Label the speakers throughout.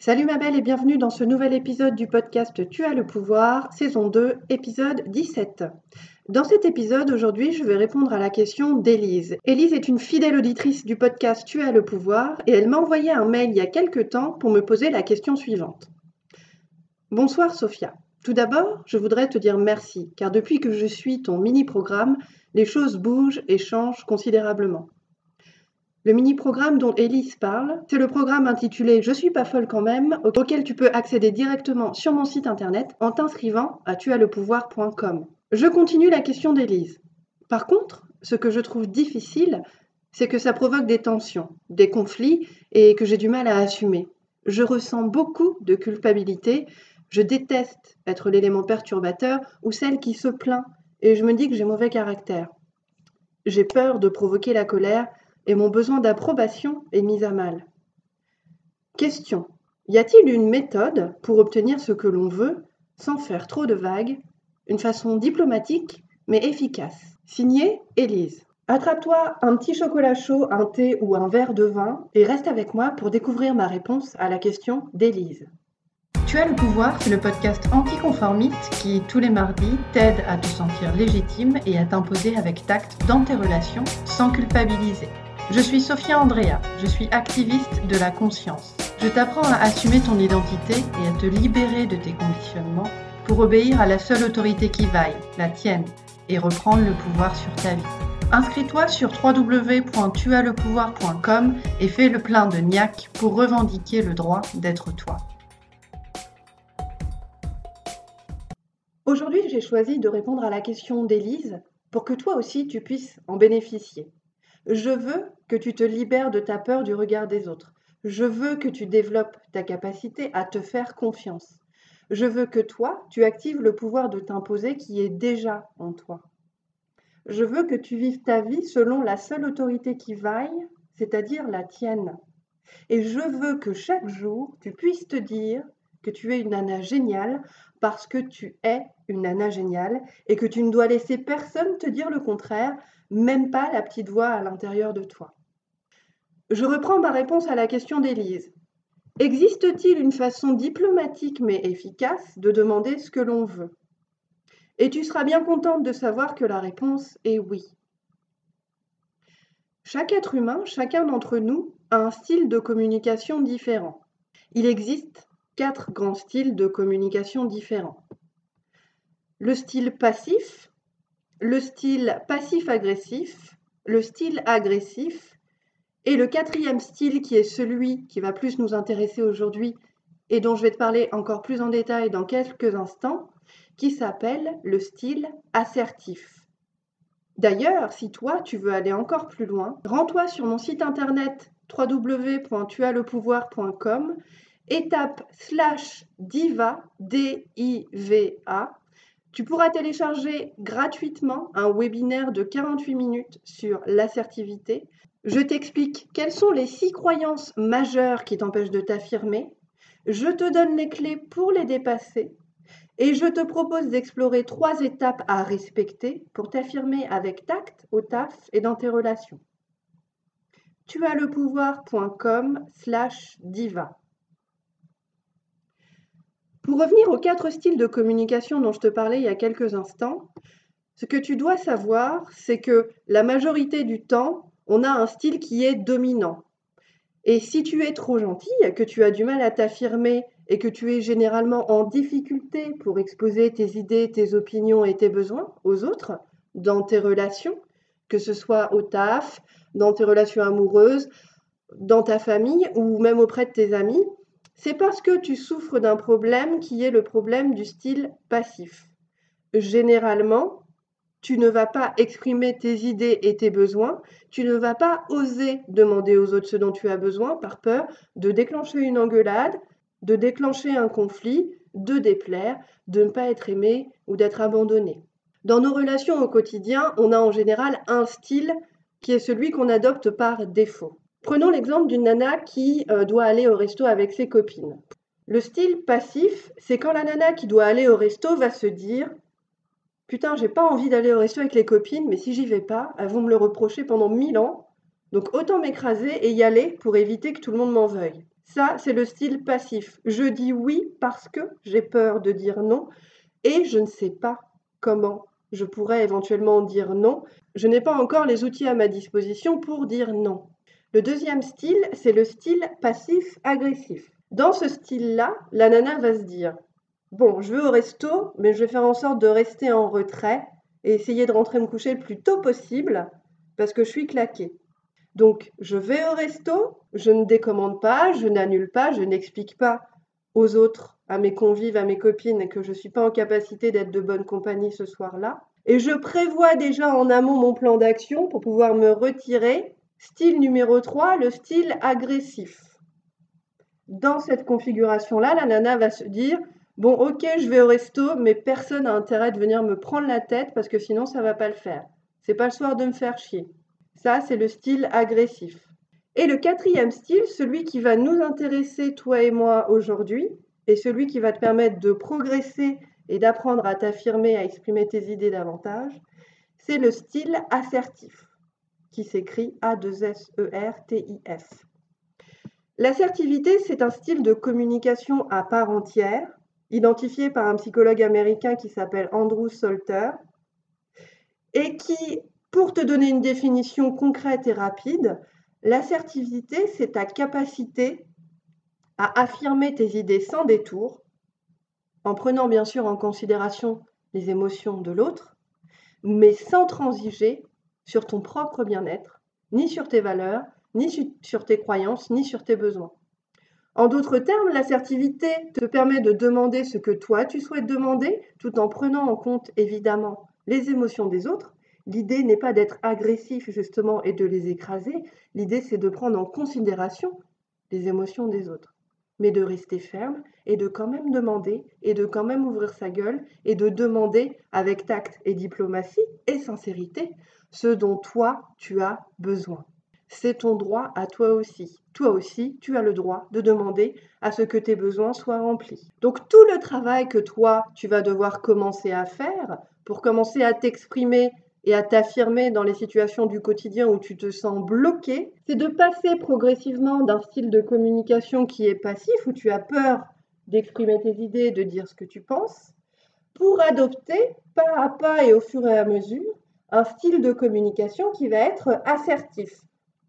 Speaker 1: Salut ma belle et bienvenue dans ce nouvel épisode du podcast Tu as le pouvoir, saison 2, épisode 17. Dans cet épisode, aujourd'hui, je vais répondre à la question d'Élise. Élise est une fidèle auditrice du podcast Tu as le pouvoir et elle m'a envoyé un mail il y a quelques temps pour me poser la question suivante. Bonsoir Sophia. Tout d'abord, je voudrais te dire merci, car depuis que je suis ton mini-programme, les choses bougent et changent considérablement. Le mini-programme dont Elise parle, c'est le programme intitulé Je suis pas folle quand même, auquel tu peux accéder directement sur mon site internet en t'inscrivant à tuaslepouvoir.com. Je continue la question d'Elise. Par contre, ce que je trouve difficile, c'est que ça provoque des tensions, des conflits et que j'ai du mal à assumer. Je ressens beaucoup de culpabilité, je déteste être l'élément perturbateur ou celle qui se plaint et je me dis que j'ai mauvais caractère. J'ai peur de provoquer la colère et mon besoin d'approbation est mis à mal. Question. Y a-t-il une méthode pour obtenir ce que l'on veut sans faire trop de vagues, une façon diplomatique mais efficace? Signé Élise. Attrape-toi un petit chocolat chaud, un thé ou un verre de vin et reste avec moi pour découvrir ma réponse à la question d'Élise. Tu as le pouvoir, c'est le podcast anticonformiste qui, tous les mardis, t'aide à te sentir légitime et à t'imposer avec tact dans tes relations sans culpabiliser. Je suis Sophia Andrea, je suis activiste de la conscience. Je t'apprends à assumer ton identité et à te libérer de tes conditionnements pour obéir à la seule autorité qui vaille, la tienne, et reprendre le pouvoir sur ta vie. Inscris-toi sur www.tuaslepouvoir.com et fais le plein de niac pour revendiquer le droit d'être toi. Aujourd'hui, j'ai choisi de répondre à la question d'Élise pour que toi aussi tu puisses en bénéficier. Je veux que tu te libères de ta peur du regard des autres. Je veux que tu développes ta capacité à te faire confiance. Je veux que toi, tu actives le pouvoir de t'imposer qui est déjà en toi. Je veux que tu vives ta vie selon la seule autorité qui vaille, c'est-à-dire la tienne. Et je veux que chaque jour, tu puisses te dire que tu es une nana géniale parce que tu es une nana géniale et que tu ne dois laisser personne te dire le contraire même pas la petite voix à l'intérieur de toi. Je reprends ma réponse à la question d'Élise. Existe-t-il une façon diplomatique mais efficace de demander ce que l'on veut? Et tu seras bien contente de savoir que la réponse est oui. Chaque être humain, chacun d'entre nous, a un style de communication différent. Il existe quatre grands styles de communication différents. Le style passif, le style passif-agressif, le style agressif, et le quatrième style qui est celui qui va plus nous intéresser aujourd'hui et dont je vais te parler encore plus en détail dans quelques instants, qui s'appelle le style assertif. D'ailleurs, si toi tu veux aller encore plus loin, rends-toi sur mon site internet www.tuaslepouvoir.com et tape slash diva, D-I-V-A, tu pourras télécharger gratuitement un webinaire de 48 minutes sur l'assertivité. Je t'explique quelles sont les six croyances majeures qui t'empêchent de t'affirmer. Je te donne les clés pour les dépasser. Et je te propose d'explorer trois étapes à respecter pour t'affirmer avec tact au taf et dans tes relations. Slash diva. Pour revenir aux quatre styles de communication dont je te parlais il y a quelques instants, ce que tu dois savoir, c'est que la majorité du temps, on a un style qui est dominant. Et si tu es trop gentille, que tu as du mal à t'affirmer et que tu es généralement en difficulté pour exposer tes idées, tes opinions et tes besoins aux autres, dans tes relations, que ce soit au taf, dans tes relations amoureuses, dans ta famille ou même auprès de tes amis, c'est parce que tu souffres d'un problème qui est le problème du style passif. Généralement, tu ne vas pas exprimer tes idées et tes besoins, tu ne vas pas oser demander aux autres ce dont tu as besoin par peur de déclencher une engueulade, de déclencher un conflit, de déplaire, de ne pas être aimé ou d'être abandonné. Dans nos relations au quotidien, on a en général un style qui est celui qu'on adopte par défaut. Prenons l'exemple d'une nana qui euh, doit aller au resto avec ses copines. Le style passif, c'est quand la nana qui doit aller au resto va se dire Putain, j'ai pas envie d'aller au resto avec les copines, mais si j'y vais pas, elles vont me le reprocher pendant mille ans. Donc autant m'écraser et y aller pour éviter que tout le monde m'en veuille. Ça, c'est le style passif. Je dis oui parce que j'ai peur de dire non et je ne sais pas comment je pourrais éventuellement dire non. Je n'ai pas encore les outils à ma disposition pour dire non. Le deuxième style, c'est le style passif-agressif. Dans ce style-là, la nana va se dire Bon, je vais au resto, mais je vais faire en sorte de rester en retrait et essayer de rentrer me coucher le plus tôt possible parce que je suis claquée. Donc, je vais au resto, je ne décommande pas, je n'annule pas, je n'explique pas aux autres, à mes convives, à mes copines, que je ne suis pas en capacité d'être de bonne compagnie ce soir-là. Et je prévois déjà en amont mon plan d'action pour pouvoir me retirer. Style numéro 3, le style agressif. Dans cette configuration-là, la nana va se dire Bon, ok, je vais au resto, mais personne n'a intérêt de venir me prendre la tête parce que sinon ça va pas le faire. C'est pas le soir de me faire chier. Ça, c'est le style agressif. Et le quatrième style, celui qui va nous intéresser, toi et moi, aujourd'hui, et celui qui va te permettre de progresser et d'apprendre à t'affirmer, à exprimer tes idées davantage, c'est le style assertif, qui s'écrit A-2-S-E-R-T-I-S. L'assertivité, c'est un style de communication à part entière, identifié par un psychologue américain qui s'appelle Andrew Salter, et qui pour te donner une définition concrète et rapide, l'assertivité, c'est ta capacité à affirmer tes idées sans détour, en prenant bien sûr en considération les émotions de l'autre, mais sans transiger sur ton propre bien-être, ni sur tes valeurs, ni sur tes croyances, ni sur tes besoins. En d'autres termes, l'assertivité te permet de demander ce que toi tu souhaites demander, tout en prenant en compte évidemment les émotions des autres, L'idée n'est pas d'être agressif justement et de les écraser, l'idée c'est de prendre en considération les émotions des autres, mais de rester ferme et de quand même demander et de quand même ouvrir sa gueule et de demander avec tact et diplomatie et sincérité ce dont toi tu as besoin. C'est ton droit à toi aussi. Toi aussi, tu as le droit de demander à ce que tes besoins soient remplis. Donc tout le travail que toi, tu vas devoir commencer à faire pour commencer à t'exprimer et à t'affirmer dans les situations du quotidien où tu te sens bloqué, c'est de passer progressivement d'un style de communication qui est passif, où tu as peur d'exprimer tes idées, de dire ce que tu penses, pour adopter pas à pas et au fur et à mesure un style de communication qui va être assertif,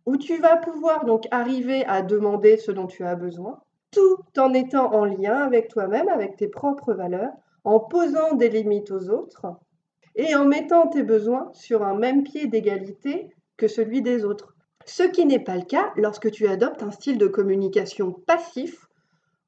Speaker 1: où tu vas pouvoir donc arriver à demander ce dont tu as besoin, tout en étant en lien avec toi-même, avec tes propres valeurs, en posant des limites aux autres, et en mettant tes besoins sur un même pied d'égalité que celui des autres. Ce qui n'est pas le cas lorsque tu adoptes un style de communication passif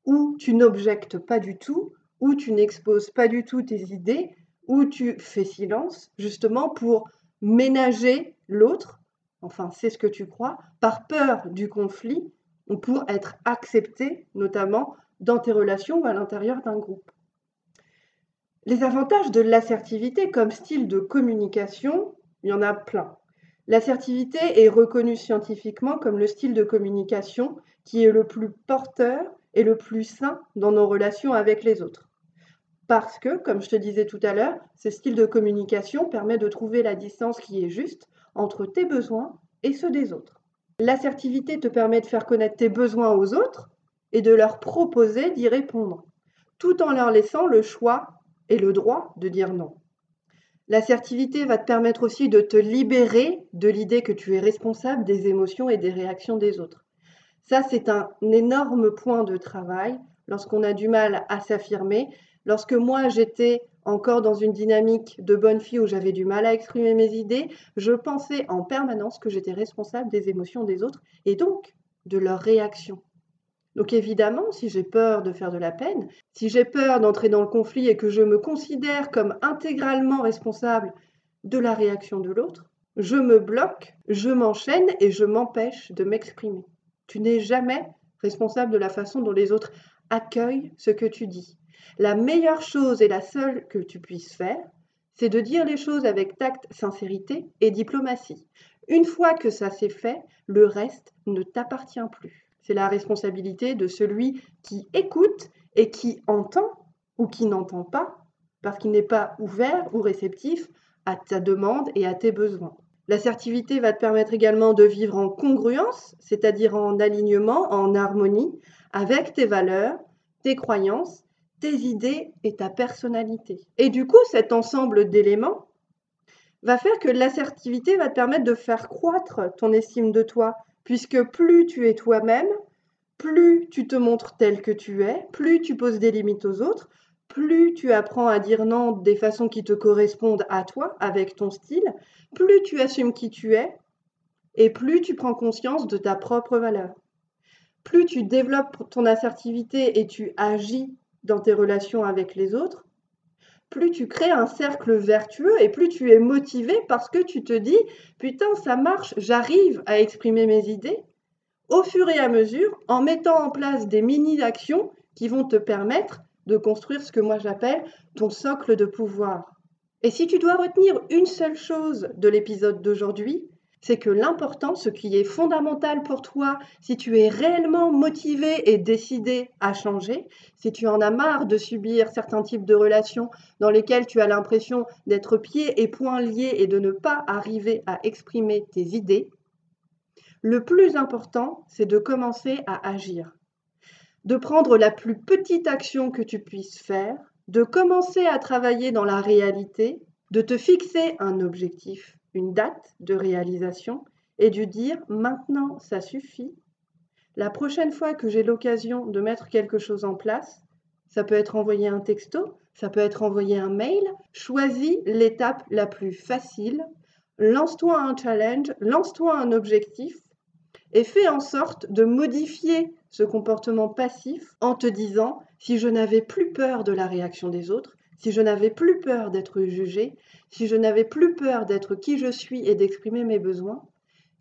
Speaker 1: où tu n'objectes pas du tout, où tu n'exposes pas du tout tes idées, où tu fais silence, justement pour ménager l'autre, enfin c'est ce que tu crois, par peur du conflit ou pour être accepté, notamment dans tes relations ou à l'intérieur d'un groupe. Les avantages de l'assertivité comme style de communication, il y en a plein. L'assertivité est reconnue scientifiquement comme le style de communication qui est le plus porteur et le plus sain dans nos relations avec les autres. Parce que, comme je te disais tout à l'heure, ce style de communication permet de trouver la distance qui est juste entre tes besoins et ceux des autres. L'assertivité te permet de faire connaître tes besoins aux autres et de leur proposer d'y répondre, tout en leur laissant le choix et le droit de dire non. L'assertivité va te permettre aussi de te libérer de l'idée que tu es responsable des émotions et des réactions des autres. Ça, c'est un énorme point de travail lorsqu'on a du mal à s'affirmer. Lorsque moi, j'étais encore dans une dynamique de bonne fille où j'avais du mal à exprimer mes idées, je pensais en permanence que j'étais responsable des émotions des autres et donc de leurs réactions. Donc évidemment, si j'ai peur de faire de la peine, si j'ai peur d'entrer dans le conflit et que je me considère comme intégralement responsable de la réaction de l'autre, je me bloque, je m'enchaîne et je m'empêche de m'exprimer. Tu n'es jamais responsable de la façon dont les autres accueillent ce que tu dis. La meilleure chose et la seule que tu puisses faire, c'est de dire les choses avec tact, sincérité et diplomatie. Une fois que ça s'est fait, le reste ne t'appartient plus. C'est la responsabilité de celui qui écoute et qui entend ou qui n'entend pas parce qu'il n'est pas ouvert ou réceptif à ta demande et à tes besoins. L'assertivité va te permettre également de vivre en congruence, c'est-à-dire en alignement, en harmonie avec tes valeurs, tes croyances, tes idées et ta personnalité. Et du coup, cet ensemble d'éléments va faire que l'assertivité va te permettre de faire croître ton estime de toi, puisque plus tu es toi-même, plus tu te montres tel que tu es, plus tu poses des limites aux autres, plus tu apprends à dire non des façons qui te correspondent à toi, avec ton style, plus tu assumes qui tu es, et plus tu prends conscience de ta propre valeur. Plus tu développes ton assertivité et tu agis dans tes relations avec les autres, plus tu crées un cercle vertueux et plus tu es motivé parce que tu te dis putain ça marche, j'arrive à exprimer mes idées au fur et à mesure en mettant en place des mini-actions qui vont te permettre de construire ce que moi j'appelle ton socle de pouvoir. Et si tu dois retenir une seule chose de l'épisode d'aujourd'hui, c'est que l'important, ce qui est fondamental pour toi, si tu es réellement motivé et décidé à changer, si tu en as marre de subir certains types de relations dans lesquelles tu as l'impression d'être pieds et poings liés et de ne pas arriver à exprimer tes idées, le plus important, c'est de commencer à agir, de prendre la plus petite action que tu puisses faire, de commencer à travailler dans la réalité, de te fixer un objectif une date de réalisation et de dire maintenant ça suffit. La prochaine fois que j'ai l'occasion de mettre quelque chose en place, ça peut être envoyer un texto, ça peut être envoyer un mail, choisis l'étape la plus facile, lance-toi un challenge, lance-toi un objectif et fais en sorte de modifier ce comportement passif en te disant si je n'avais plus peur de la réaction des autres, si je n'avais plus peur d'être jugé, si je n'avais plus peur d'être qui je suis et d'exprimer mes besoins,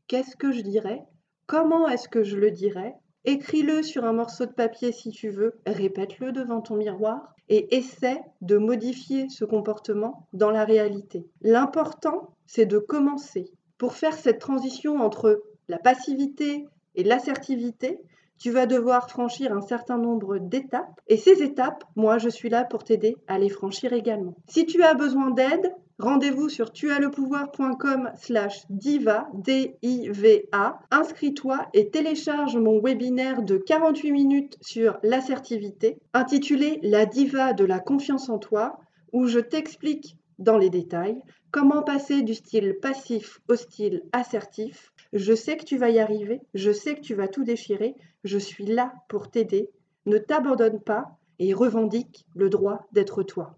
Speaker 1: qu'est-ce que je dirais? Comment est-ce que je le dirais? Écris-le sur un morceau de papier si tu veux, répète-le devant ton miroir et essaie de modifier ce comportement dans la réalité. L'important, c'est de commencer. Pour faire cette transition entre la passivité et l'assertivité, tu vas devoir franchir un certain nombre d'étapes et ces étapes, moi, je suis là pour t'aider à les franchir également. Si tu as besoin d'aide, rendez-vous sur tuaslepouvoir.com slash diva, D-I-V-A. Inscris-toi et télécharge mon webinaire de 48 minutes sur l'assertivité, intitulé La diva de la confiance en toi, où je t'explique dans les détails comment passer du style passif au style assertif je sais que tu vas y arriver, je sais que tu vas tout déchirer, je suis là pour t'aider. Ne t'abandonne pas et revendique le droit d'être toi.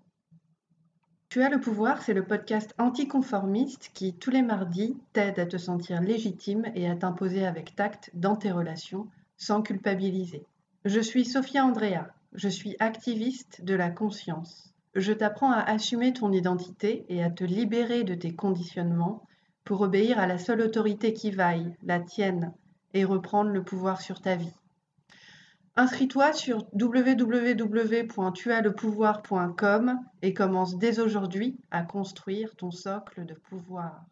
Speaker 1: Tu as le pouvoir, c'est le podcast anticonformiste qui, tous les mardis, t'aide à te sentir légitime et à t'imposer avec tact dans tes relations sans culpabiliser. Je suis Sophia Andrea, je suis activiste de la conscience. Je t'apprends à assumer ton identité et à te libérer de tes conditionnements pour obéir à la seule autorité qui vaille, la tienne, et reprendre le pouvoir sur ta vie. Inscris-toi sur www.tuaslepouvoir.com et commence dès aujourd'hui à construire ton socle de pouvoir.